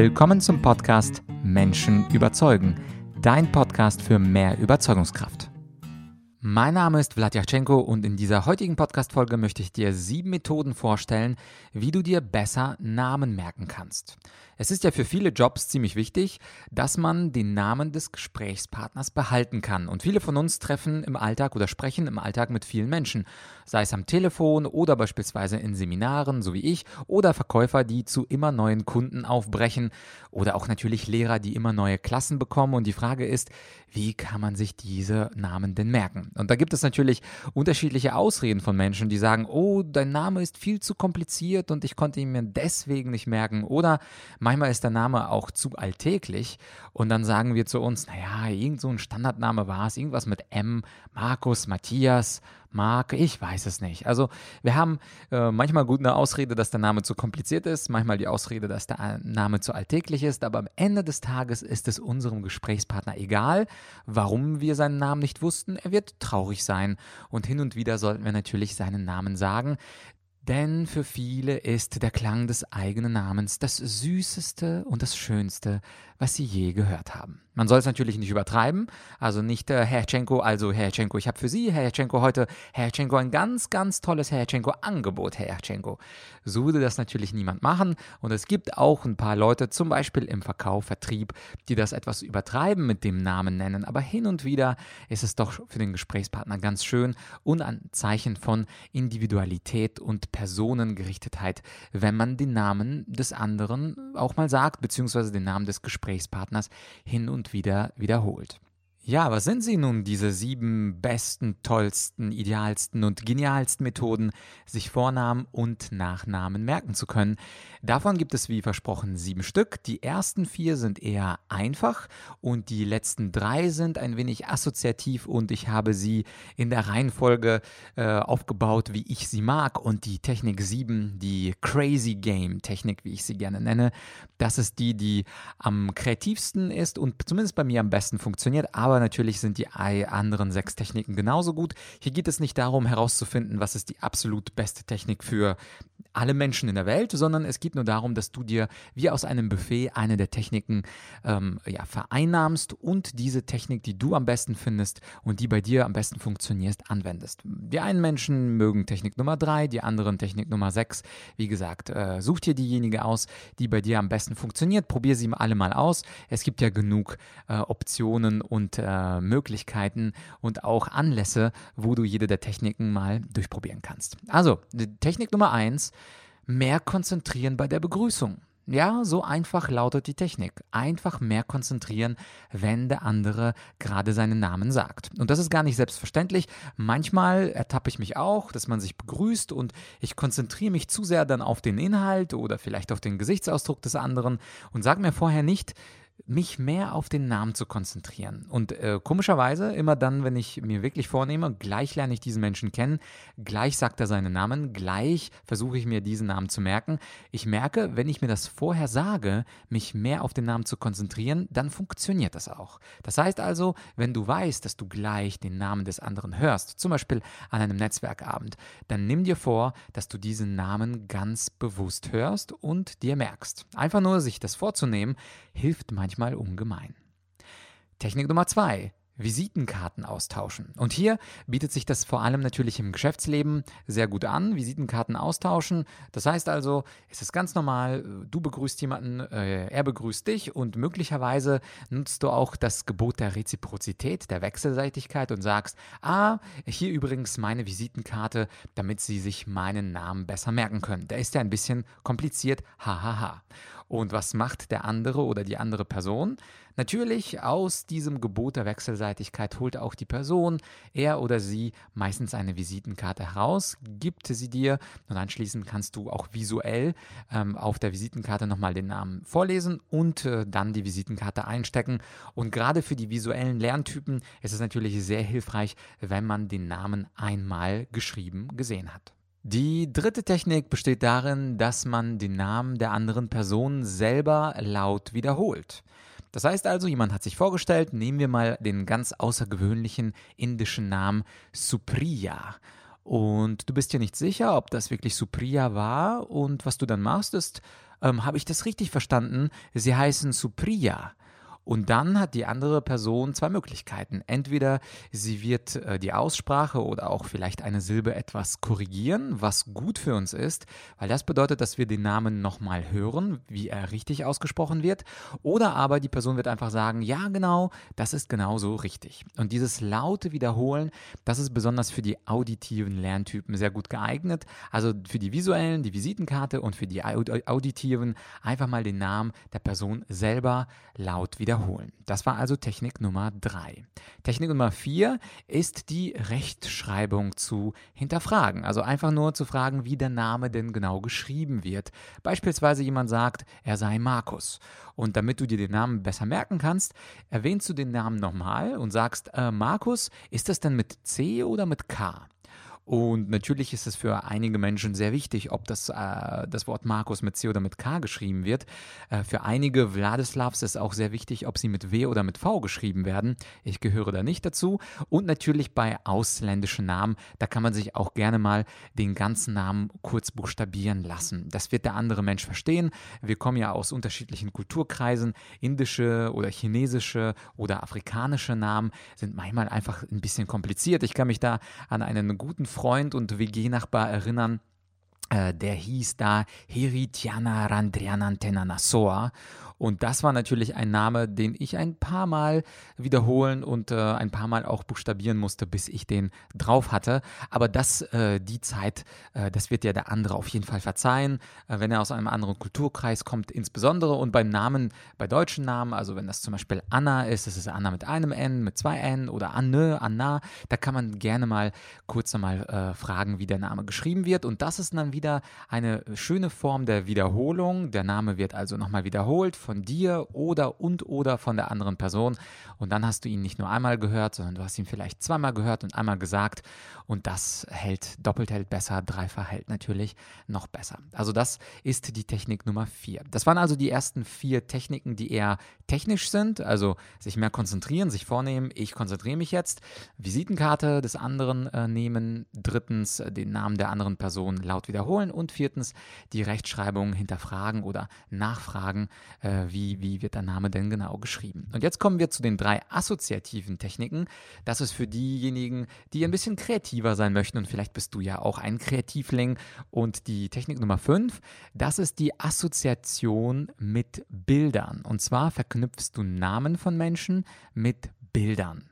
Willkommen zum Podcast Menschen überzeugen, dein Podcast für mehr Überzeugungskraft. Mein Name ist Vladyachenko und in dieser heutigen Podcast-Folge möchte ich dir sieben Methoden vorstellen, wie du dir besser Namen merken kannst. Es ist ja für viele Jobs ziemlich wichtig, dass man den Namen des Gesprächspartners behalten kann. Und viele von uns treffen im Alltag oder sprechen im Alltag mit vielen Menschen, sei es am Telefon oder beispielsweise in Seminaren, so wie ich, oder Verkäufer, die zu immer neuen Kunden aufbrechen oder auch natürlich Lehrer, die immer neue Klassen bekommen. Und die Frage ist, wie kann man sich diese Namen denn merken? Und da gibt es natürlich unterschiedliche Ausreden von Menschen, die sagen, oh, dein Name ist viel zu kompliziert und ich konnte ihn mir deswegen nicht merken. Oder Manchmal ist der Name auch zu alltäglich und dann sagen wir zu uns, naja, irgend so ein Standardname war es, irgendwas mit M, Markus, Matthias, Mark, ich weiß es nicht. Also wir haben äh, manchmal gut eine Ausrede, dass der Name zu kompliziert ist, manchmal die Ausrede, dass der Name zu alltäglich ist, aber am Ende des Tages ist es unserem Gesprächspartner egal, warum wir seinen Namen nicht wussten. Er wird traurig sein und hin und wieder sollten wir natürlich seinen Namen sagen, denn für viele ist der Klang des eigenen Namens das Süßeste und das Schönste, was sie je gehört haben. Man soll es natürlich nicht übertreiben, also nicht äh, Herr Tschenko, also Herr Tschenko, ich habe für Sie, Herr Tschenko, heute Herr Tschenko ein ganz, ganz tolles Herr Tschenko-Angebot, Herr Tschenko. So würde das natürlich niemand machen und es gibt auch ein paar Leute, zum Beispiel im Verkauf, Vertrieb, die das etwas übertreiben mit dem Namen nennen, aber hin und wieder ist es doch für den Gesprächspartner ganz schön und ein Zeichen von Individualität und Personengerichtetheit, wenn man den Namen des anderen auch mal sagt, beziehungsweise den Namen des Gesprächspartners hin und wieder wiederholt. Ja, was sind sie nun, diese sieben besten, tollsten, idealsten und genialsten Methoden, sich Vornamen und Nachnamen merken zu können? Davon gibt es wie versprochen sieben Stück. Die ersten vier sind eher einfach und die letzten drei sind ein wenig assoziativ und ich habe sie in der Reihenfolge äh, aufgebaut, wie ich sie mag. Und die Technik sieben, die Crazy Game Technik, wie ich sie gerne nenne, das ist die, die am kreativsten ist und zumindest bei mir am besten funktioniert, aber aber natürlich sind die anderen sechs Techniken genauso gut. Hier geht es nicht darum herauszufinden, was ist die absolut beste Technik für alle Menschen in der Welt, sondern es geht nur darum, dass du dir wie aus einem Buffet eine der Techniken ähm, ja, vereinnahmst und diese Technik, die du am besten findest und die bei dir am besten funktioniert, anwendest. Die einen Menschen mögen Technik Nummer drei, die anderen Technik Nummer sechs. Wie gesagt, äh, such dir diejenige aus, die bei dir am besten funktioniert. Probier sie alle mal aus. Es gibt ja genug äh, Optionen und äh, Möglichkeiten und auch Anlässe, wo du jede der Techniken mal durchprobieren kannst. Also, Technik Nummer eins mehr konzentrieren bei der Begrüßung. Ja, so einfach lautet die Technik. Einfach mehr konzentrieren, wenn der andere gerade seinen Namen sagt. Und das ist gar nicht selbstverständlich. Manchmal ertappe ich mich auch, dass man sich begrüßt und ich konzentriere mich zu sehr dann auf den Inhalt oder vielleicht auf den Gesichtsausdruck des anderen und sage mir vorher nicht, mich mehr auf den Namen zu konzentrieren. Und äh, komischerweise, immer dann, wenn ich mir wirklich vornehme, gleich lerne ich diesen Menschen kennen, gleich sagt er seinen Namen, gleich versuche ich mir diesen Namen zu merken. Ich merke, wenn ich mir das vorher sage, mich mehr auf den Namen zu konzentrieren, dann funktioniert das auch. Das heißt also, wenn du weißt, dass du gleich den Namen des anderen hörst, zum Beispiel an einem Netzwerkabend, dann nimm dir vor, dass du diesen Namen ganz bewusst hörst und dir merkst. Einfach nur sich das vorzunehmen, hilft manchmal manchmal ungemein. Technik Nummer zwei. Visitenkarten austauschen. Und hier bietet sich das vor allem natürlich im Geschäftsleben sehr gut an. Visitenkarten austauschen. Das heißt also, es ist ganz normal, du begrüßt jemanden, äh, er begrüßt dich und möglicherweise nutzt du auch das Gebot der Reziprozität, der Wechselseitigkeit und sagst, ah, hier übrigens meine Visitenkarte, damit sie sich meinen Namen besser merken können. Der ist ja ein bisschen kompliziert, hahaha. Und was macht der andere oder die andere Person? Natürlich aus diesem Gebot der Wechselseitigkeit holt auch die Person, er oder sie, meistens eine Visitenkarte heraus, gibt sie dir und anschließend kannst du auch visuell ähm, auf der Visitenkarte nochmal den Namen vorlesen und äh, dann die Visitenkarte einstecken. Und gerade für die visuellen Lerntypen ist es natürlich sehr hilfreich, wenn man den Namen einmal geschrieben gesehen hat. Die dritte Technik besteht darin, dass man den Namen der anderen Person selber laut wiederholt. Das heißt also, jemand hat sich vorgestellt, nehmen wir mal den ganz außergewöhnlichen indischen Namen Supriya. und du bist dir nicht sicher, ob das wirklich Supriya war und was du dann machst ist, ähm, habe ich das richtig verstanden? Sie heißen Supriya. Und dann hat die andere Person zwei Möglichkeiten. Entweder sie wird äh, die Aussprache oder auch vielleicht eine Silbe etwas korrigieren, was gut für uns ist, weil das bedeutet, dass wir den Namen nochmal hören, wie er richtig ausgesprochen wird. Oder aber die Person wird einfach sagen, ja genau, das ist genauso richtig. Und dieses laute Wiederholen, das ist besonders für die auditiven Lerntypen sehr gut geeignet. Also für die visuellen, die Visitenkarte und für die auditiven einfach mal den Namen der Person selber laut wiederholen wiederholen. Das war also Technik Nummer 3. Technik Nummer 4 ist die Rechtschreibung zu hinterfragen. Also einfach nur zu fragen, wie der Name denn genau geschrieben wird. Beispielsweise jemand sagt, er sei Markus. Und damit du dir den Namen besser merken kannst, erwähnst du den Namen nochmal und sagst, äh, Markus, ist das denn mit C oder mit K? Und natürlich ist es für einige Menschen sehr wichtig, ob das, äh, das Wort Markus mit C oder mit K geschrieben wird. Äh, für einige Wladislavs ist auch sehr wichtig, ob sie mit W oder mit V geschrieben werden. Ich gehöre da nicht dazu. Und natürlich bei ausländischen Namen, da kann man sich auch gerne mal den ganzen Namen kurz buchstabieren lassen. Das wird der andere Mensch verstehen. Wir kommen ja aus unterschiedlichen Kulturkreisen. Indische oder chinesische oder afrikanische Namen sind manchmal einfach ein bisschen kompliziert. Ich kann mich da an einen guten Freund und WG-Nachbar erinnern, der hieß da Heritiana Randrianantenanasoa und das war natürlich ein Name, den ich ein paar Mal wiederholen und äh, ein paar Mal auch buchstabieren musste, bis ich den drauf hatte. Aber das, äh, die Zeit, äh, das wird ja der andere auf jeden Fall verzeihen, äh, wenn er aus einem anderen Kulturkreis kommt, insbesondere. Und bei Namen, bei deutschen Namen, also wenn das zum Beispiel Anna ist, das ist Anna mit einem N, mit zwei N oder Anne, Anna, da kann man gerne mal kurz einmal äh, fragen, wie der Name geschrieben wird. Und das ist dann wieder eine schöne Form der Wiederholung. Der Name wird also nochmal wiederholt von dir oder und oder von der anderen Person. Und dann hast du ihn nicht nur einmal gehört, sondern du hast ihn vielleicht zweimal gehört und einmal gesagt. Und das hält, doppelt hält besser, dreifach hält natürlich noch besser. Also das ist die Technik Nummer vier. Das waren also die ersten vier Techniken, die eher technisch sind, also sich mehr konzentrieren, sich vornehmen, ich konzentriere mich jetzt, Visitenkarte des anderen äh, nehmen, drittens äh, den Namen der anderen Person laut wiederholen und viertens die Rechtschreibung hinterfragen oder nachfragen, äh, wie, wie wird der Name denn genau geschrieben. Und jetzt kommen wir zu den drei assoziativen Techniken. Das ist für diejenigen, die ein bisschen kreativer sein möchten und vielleicht bist du ja auch ein Kreativling. Und die Technik Nummer fünf, das ist die Assoziation mit Bildern. Und zwar verknüpfst du Namen von Menschen mit Bildern.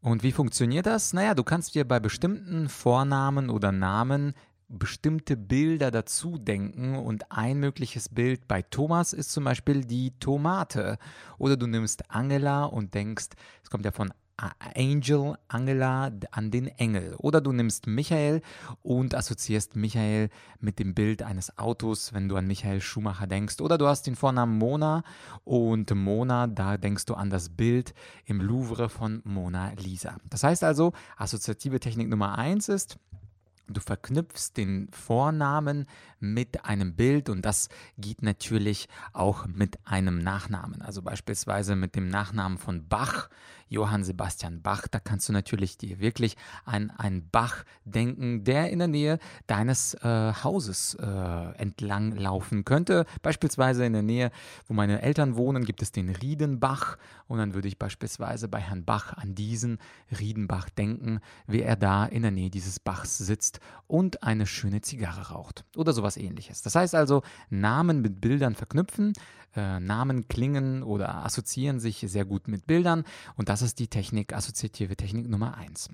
Und wie funktioniert das? Naja, du kannst dir bei bestimmten Vornamen oder Namen bestimmte Bilder dazu denken und ein mögliches Bild bei Thomas ist zum Beispiel die Tomate. Oder du nimmst Angela und denkst, es kommt ja von Angel, Angela an den Engel. Oder du nimmst Michael und assoziierst Michael mit dem Bild eines Autos, wenn du an Michael Schumacher denkst. Oder du hast den Vornamen Mona und Mona, da denkst du an das Bild im Louvre von Mona Lisa. Das heißt also, assoziative Technik Nummer eins ist, Du verknüpfst den Vornamen mit einem Bild und das geht natürlich auch mit einem Nachnamen. Also beispielsweise mit dem Nachnamen von Bach Johann Sebastian Bach. Da kannst du natürlich dir wirklich an einen Bach denken, der in der Nähe deines äh, Hauses äh, entlang laufen könnte. Beispielsweise in der Nähe, wo meine Eltern wohnen, gibt es den Riedenbach. Und dann würde ich beispielsweise bei Herrn Bach an diesen Riedenbach denken, wie er da in der Nähe dieses Bachs sitzt und eine schöne Zigarre raucht oder sowas ähnliches. Das heißt also, Namen mit Bildern verknüpfen, äh, Namen klingen oder assoziieren sich sehr gut mit Bildern und das ist die Technik, assoziative Technik Nummer eins.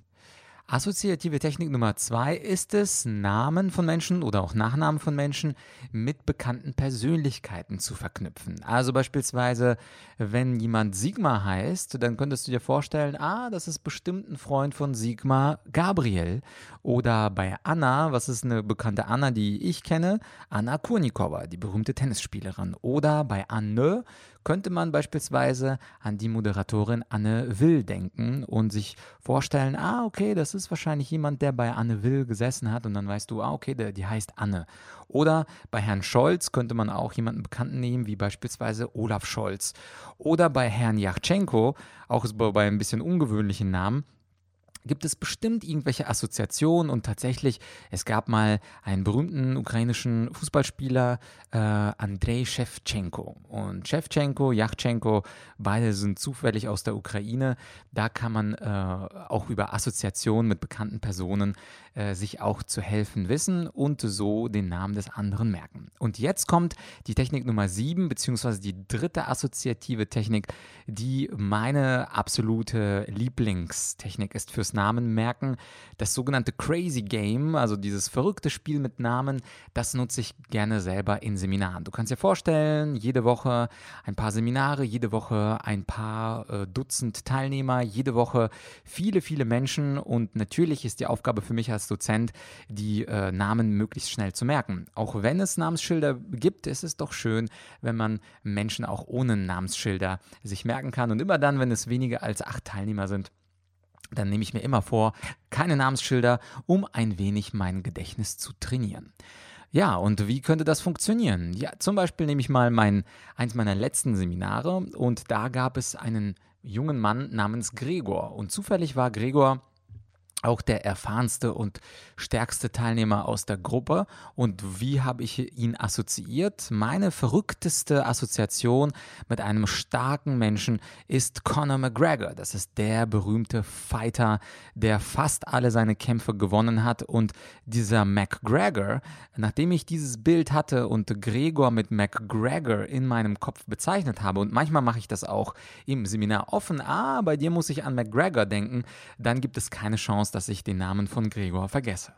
Assoziative Technik Nummer zwei ist es, Namen von Menschen oder auch Nachnamen von Menschen mit bekannten Persönlichkeiten zu verknüpfen. Also beispielsweise, wenn jemand Sigmar heißt, dann könntest du dir vorstellen, ah, das ist bestimmt ein Freund von Sigmar Gabriel. Oder bei Anna, was ist eine bekannte Anna, die ich kenne? Anna Kurnikova, die berühmte Tennisspielerin. Oder bei Anne könnte man beispielsweise an die Moderatorin Anne Will denken und sich vorstellen, ah, okay, das ist wahrscheinlich jemand, der bei Anne Will gesessen hat und dann weißt du, ah, okay, der, die heißt Anne. Oder bei Herrn Scholz könnte man auch jemanden Bekannten nehmen, wie beispielsweise Olaf Scholz. Oder bei Herrn Yachtschenko, auch bei ein bisschen ungewöhnlichen Namen, gibt es bestimmt irgendwelche Assoziationen und tatsächlich, es gab mal einen berühmten ukrainischen Fußballspieler, äh, Andrei Shevchenko. Und Shevchenko, Yachtchenko, beide sind zufällig aus der Ukraine. Da kann man äh, auch über Assoziationen mit bekannten Personen äh, sich auch zu helfen wissen und so den Namen des anderen merken. Und jetzt kommt die Technik Nummer 7, beziehungsweise die dritte assoziative Technik, die meine absolute Lieblingstechnik ist fürs Namen merken. Das sogenannte Crazy Game, also dieses verrückte Spiel mit Namen, das nutze ich gerne selber in Seminaren. Du kannst dir vorstellen, jede Woche ein paar Seminare, jede Woche ein paar äh, Dutzend Teilnehmer, jede Woche viele, viele Menschen und natürlich ist die Aufgabe für mich als Dozent, die äh, Namen möglichst schnell zu merken. Auch wenn es Namensschilder gibt, ist es doch schön, wenn man Menschen auch ohne Namensschilder sich merken kann und immer dann, wenn es weniger als acht Teilnehmer sind, dann nehme ich mir immer vor, keine Namensschilder, um ein wenig mein Gedächtnis zu trainieren. Ja, und wie könnte das funktionieren? Ja, zum Beispiel nehme ich mal mein, eins meiner letzten Seminare und da gab es einen jungen Mann namens Gregor. Und zufällig war Gregor auch der erfahrenste und stärkste Teilnehmer aus der Gruppe. Und wie habe ich ihn assoziiert? Meine verrückteste Assoziation mit einem starken Menschen ist Conor McGregor. Das ist der berühmte Fighter, der fast alle seine Kämpfe gewonnen hat. Und dieser McGregor, nachdem ich dieses Bild hatte und Gregor mit McGregor in meinem Kopf bezeichnet habe, und manchmal mache ich das auch im Seminar offen, ah, bei dir muss ich an McGregor denken, dann gibt es keine Chance, dass ich den Namen von Gregor vergesse.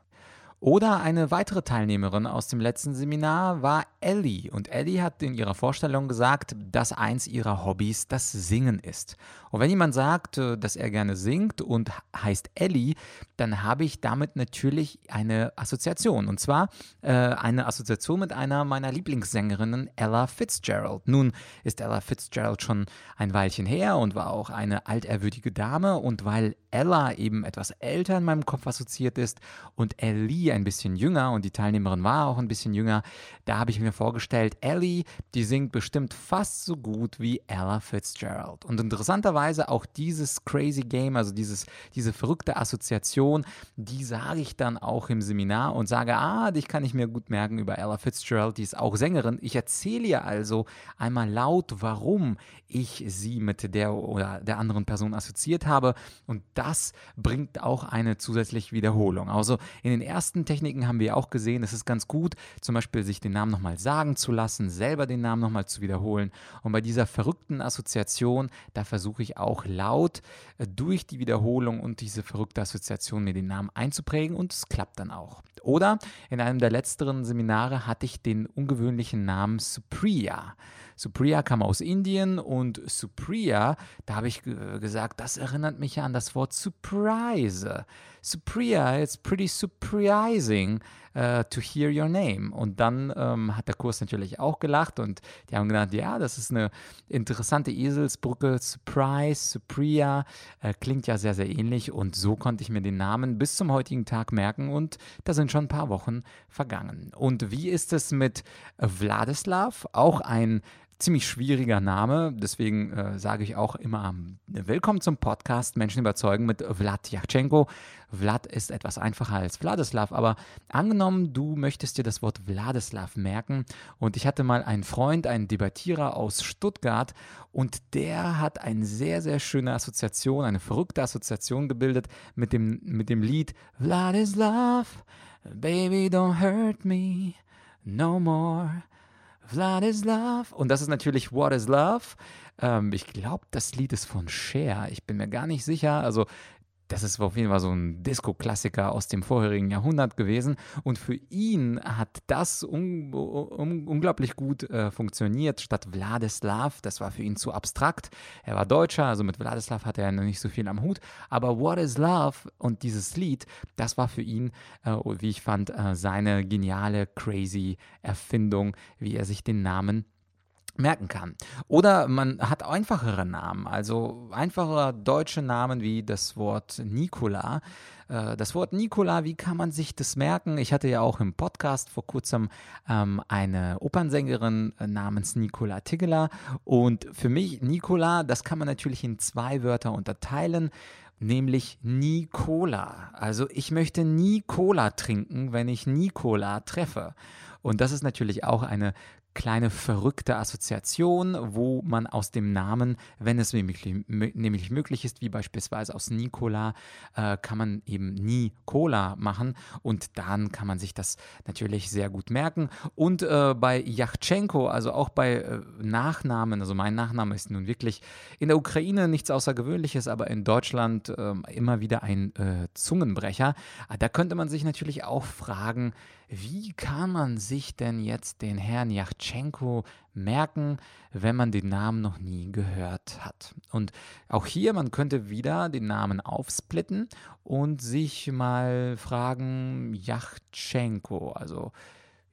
Oder eine weitere Teilnehmerin aus dem letzten Seminar war Ellie. Und Ellie hat in ihrer Vorstellung gesagt, dass eins ihrer Hobbys das Singen ist. Und wenn jemand sagt, äh, dass er gerne singt und heißt Ellie, dann habe ich damit natürlich eine Assoziation. Und zwar äh, eine Assoziation mit einer meiner Lieblingssängerinnen, Ella Fitzgerald. Nun ist Ella Fitzgerald schon ein Weilchen her und war auch eine alterwürdige Dame. Und weil Ella eben etwas älter in meinem Kopf assoziiert ist und Ellie ein bisschen jünger und die Teilnehmerin war auch ein bisschen jünger, da habe ich mir vorgestellt, Ellie, die singt bestimmt fast so gut wie Ella Fitzgerald. Und interessanterweise auch dieses Crazy Game, also dieses, diese verrückte Assoziation, die sage ich dann auch im Seminar und sage, ah, dich kann ich mir gut merken über Ella Fitzgerald, die ist auch Sängerin. Ich erzähle ihr also einmal laut, warum ich sie mit der oder der anderen Person assoziiert habe und das bringt auch eine zusätzliche Wiederholung. Also in den ersten Techniken haben wir auch gesehen, es ist ganz gut, zum Beispiel sich den Namen nochmal sagen zu lassen, selber den Namen nochmal zu wiederholen. Und bei dieser verrückten Assoziation, da versuche ich auch laut äh, durch die Wiederholung und diese verrückte Assoziation mir den Namen einzuprägen und es klappt dann auch. Oder in einem der letzteren Seminare hatte ich den ungewöhnlichen Namen Supriya. Supriya kam aus Indien und Supriya, da habe ich gesagt, das erinnert mich an das Wort Surprise. Supriya, it's pretty surprising uh, to hear your name. Und dann ähm, hat der Kurs natürlich auch gelacht und die haben gedacht, ja, das ist eine interessante Eselsbrücke. Surprise, Supriya, äh, klingt ja sehr, sehr ähnlich und so konnte ich mir den Namen bis zum heutigen Tag merken und da sind schon ein paar Wochen vergangen. Und wie ist es mit Vladislav? Auch ein ziemlich schwieriger Name, deswegen äh, sage ich auch immer Willkommen zum Podcast Menschen überzeugen mit Vlad Yachtschenko. Vlad ist etwas einfacher als Vladislav, aber angenommen, du möchtest dir das Wort Vladislav merken und ich hatte mal einen Freund, einen Debattierer aus Stuttgart und der hat eine sehr, sehr schöne Assoziation, eine verrückte Assoziation gebildet mit dem, mit dem Lied Vladislav, Baby don't hurt me no more. Vlad is Love. Und das ist natürlich What is Love. Ähm, ich glaube, das Lied ist von Cher. Ich bin mir gar nicht sicher. Also das ist auf jeden Fall so ein Disco-Klassiker aus dem vorherigen Jahrhundert gewesen. Und für ihn hat das un un unglaublich gut äh, funktioniert. Statt Vladislav, das war für ihn zu abstrakt. Er war Deutscher, also mit Vladislav hatte er noch nicht so viel am Hut. Aber What is Love und dieses Lied, das war für ihn, äh, wie ich fand, äh, seine geniale, crazy Erfindung, wie er sich den Namen merken kann. Oder man hat einfachere Namen, also einfache deutsche Namen wie das Wort Nikola. Äh, das Wort Nikola, wie kann man sich das merken? Ich hatte ja auch im Podcast vor kurzem ähm, eine Opernsängerin äh, namens Nikola Tigela und für mich Nikola, das kann man natürlich in zwei Wörter unterteilen. nämlich nie Cola. Also ich möchte nie Cola trinken, wenn ich nie Cola treffe. Und das ist natürlich auch eine kleine verrückte Assoziation, wo man aus dem Namen, wenn es nämlich, nämlich möglich ist, wie beispielsweise aus Nikola, äh, kann man eben Nikola machen und dann kann man sich das natürlich sehr gut merken. Und äh, bei Yachtschenko, also auch bei äh, Nachnamen, also mein Nachname ist nun wirklich in der Ukraine nichts Außergewöhnliches, aber in Deutschland ähm, immer wieder ein äh, Zungenbrecher. Da könnte man sich natürlich auch fragen, wie kann man sich denn jetzt den Herrn Yachtschenko merken, wenn man den Namen noch nie gehört hat? Und auch hier, man könnte wieder den Namen aufsplitten und sich mal fragen, Yachtschenko, also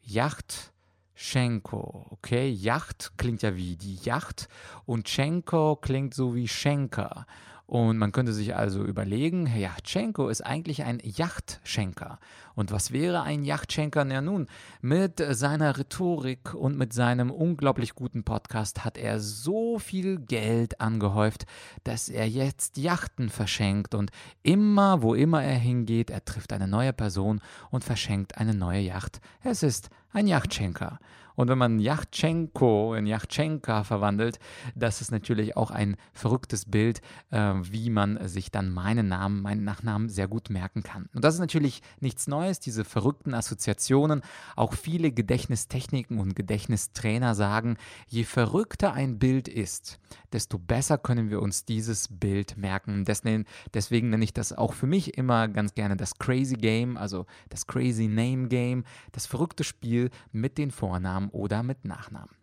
Yachtschenko, okay? Yacht klingt ja wie die Yacht und Schenko klingt so wie Schenker. Und man könnte sich also überlegen, Herr Yachtschenko ist eigentlich ein Yachtschenker. Und was wäre ein Yachtschenker? Na nun, mit seiner Rhetorik und mit seinem unglaublich guten Podcast hat er so viel Geld angehäuft, dass er jetzt Yachten verschenkt und immer, wo immer er hingeht, er trifft eine neue Person und verschenkt eine neue Yacht. Es ist ein Yachtschenker. Und wenn man Yachtschenko in Yachtschenka verwandelt, das ist natürlich auch ein verrücktes Bild, äh, wie man sich dann meinen Namen, meinen Nachnamen sehr gut merken kann. Und das ist natürlich nichts Neues, diese verrückten Assoziationen. Auch viele Gedächtnistechniken und Gedächtnistrainer sagen, je verrückter ein Bild ist, desto besser können wir uns dieses Bild merken. Deswegen, deswegen nenne ich das auch für mich immer ganz gerne das Crazy Game, also das Crazy Name Game, das verrückte Spiel mit den Vornamen oder mit Nachnamen.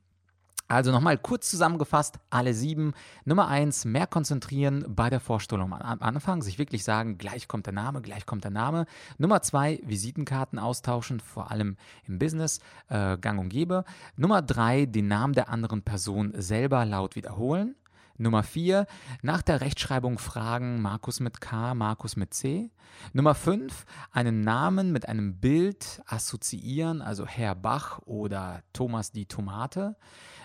Also nochmal kurz zusammengefasst, alle sieben. Nummer eins, mehr konzentrieren bei der Vorstellung am Anfang, sich wirklich sagen, gleich kommt der Name, gleich kommt der Name. Nummer zwei, Visitenkarten austauschen, vor allem im Business, äh, gang und gäbe. Nummer drei, den Namen der anderen Person selber laut wiederholen. Nummer 4, nach der Rechtschreibung fragen, Markus mit K, Markus mit C. Nummer 5, einen Namen mit einem Bild assoziieren, also Herr Bach oder Thomas die Tomate.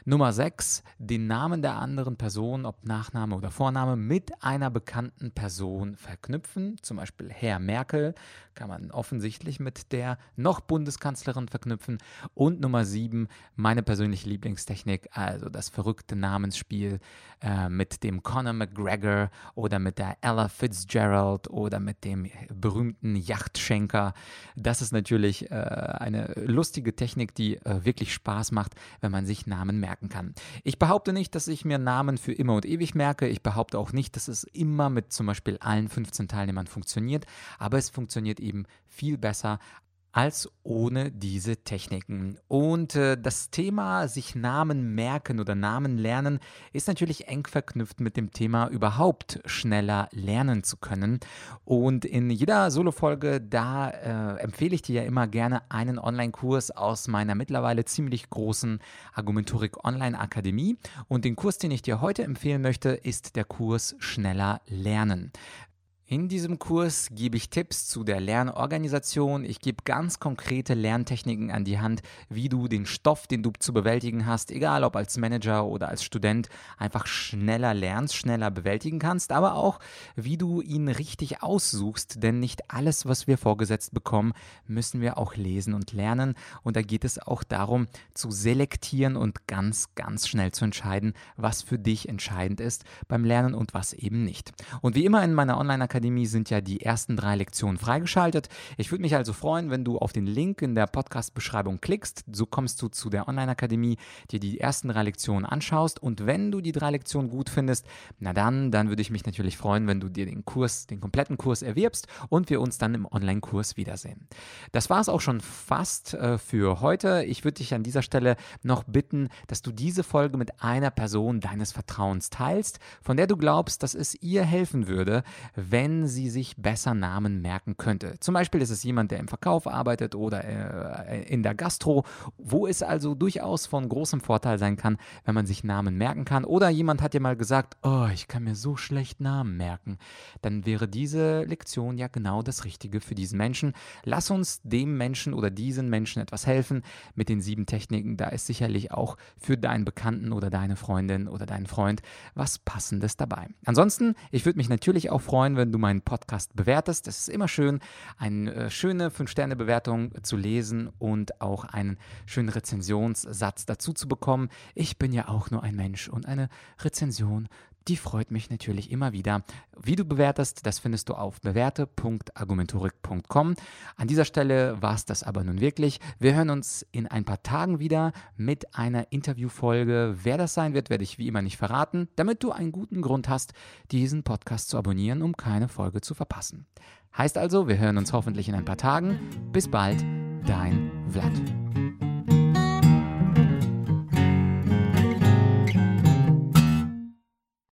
Nummer 6, den Namen der anderen Person, ob Nachname oder Vorname, mit einer bekannten Person verknüpfen. Zum Beispiel Herr Merkel kann man offensichtlich mit der noch Bundeskanzlerin verknüpfen. Und Nummer 7, meine persönliche Lieblingstechnik, also das verrückte Namensspiel äh, mit dem Conor McGregor oder mit der Ella Fitzgerald oder mit dem berühmten Yachtschenker. Das ist natürlich äh, eine lustige Technik, die äh, wirklich Spaß macht, wenn man sich Namen merkt merken kann. Ich behaupte nicht, dass ich mir Namen für immer und ewig merke. Ich behaupte auch nicht, dass es immer mit zum Beispiel allen 15 Teilnehmern funktioniert, aber es funktioniert eben viel besser als ohne diese Techniken. Und äh, das Thema sich Namen merken oder Namen lernen ist natürlich eng verknüpft mit dem Thema überhaupt schneller lernen zu können. Und in jeder Solo-Folge, da äh, empfehle ich dir ja immer gerne einen Online-Kurs aus meiner mittlerweile ziemlich großen Argumentorik Online-Akademie. Und den Kurs, den ich dir heute empfehlen möchte, ist der Kurs Schneller Lernen. In diesem Kurs gebe ich Tipps zu der Lernorganisation. Ich gebe ganz konkrete Lerntechniken an die Hand, wie du den Stoff, den du zu bewältigen hast, egal ob als Manager oder als Student, einfach schneller lernst, schneller bewältigen kannst, aber auch, wie du ihn richtig aussuchst. Denn nicht alles, was wir vorgesetzt bekommen, müssen wir auch lesen und lernen. Und da geht es auch darum, zu selektieren und ganz, ganz schnell zu entscheiden, was für dich entscheidend ist beim Lernen und was eben nicht. Und wie immer in meiner Online-Akademie, Akademie sind ja die ersten drei Lektionen freigeschaltet. Ich würde mich also freuen, wenn du auf den Link in der Podcast-Beschreibung klickst. So kommst du zu der Online-Akademie, dir die ersten drei Lektionen anschaust. Und wenn du die drei Lektionen gut findest, na dann, dann würde ich mich natürlich freuen, wenn du dir den Kurs, den kompletten Kurs erwirbst und wir uns dann im Online-Kurs wiedersehen. Das war es auch schon fast äh, für heute. Ich würde dich an dieser Stelle noch bitten, dass du diese Folge mit einer Person deines Vertrauens teilst, von der du glaubst, dass es ihr helfen würde, wenn wenn sie sich besser Namen merken könnte. Zum Beispiel ist es jemand, der im Verkauf arbeitet oder äh, in der Gastro, wo es also durchaus von großem Vorteil sein kann, wenn man sich Namen merken kann. Oder jemand hat dir mal gesagt, oh, ich kann mir so schlecht Namen merken. Dann wäre diese Lektion ja genau das Richtige für diesen Menschen. Lass uns dem Menschen oder diesen Menschen etwas helfen mit den sieben Techniken. Da ist sicherlich auch für deinen Bekannten oder deine Freundin oder deinen Freund was Passendes dabei. Ansonsten, ich würde mich natürlich auch freuen, wenn du du meinen Podcast bewertest. Es ist immer schön, eine äh, schöne 5-Sterne-Bewertung zu lesen und auch einen schönen Rezensionssatz dazu zu bekommen. Ich bin ja auch nur ein Mensch und eine Rezension die freut mich natürlich immer wieder. Wie du bewertest, das findest du auf bewerte.argumentorik.com. An dieser Stelle war es das aber nun wirklich. Wir hören uns in ein paar Tagen wieder mit einer Interviewfolge. Wer das sein wird, werde ich wie immer nicht verraten, damit du einen guten Grund hast, diesen Podcast zu abonnieren, um keine Folge zu verpassen. Heißt also, wir hören uns hoffentlich in ein paar Tagen. Bis bald, dein Vlad.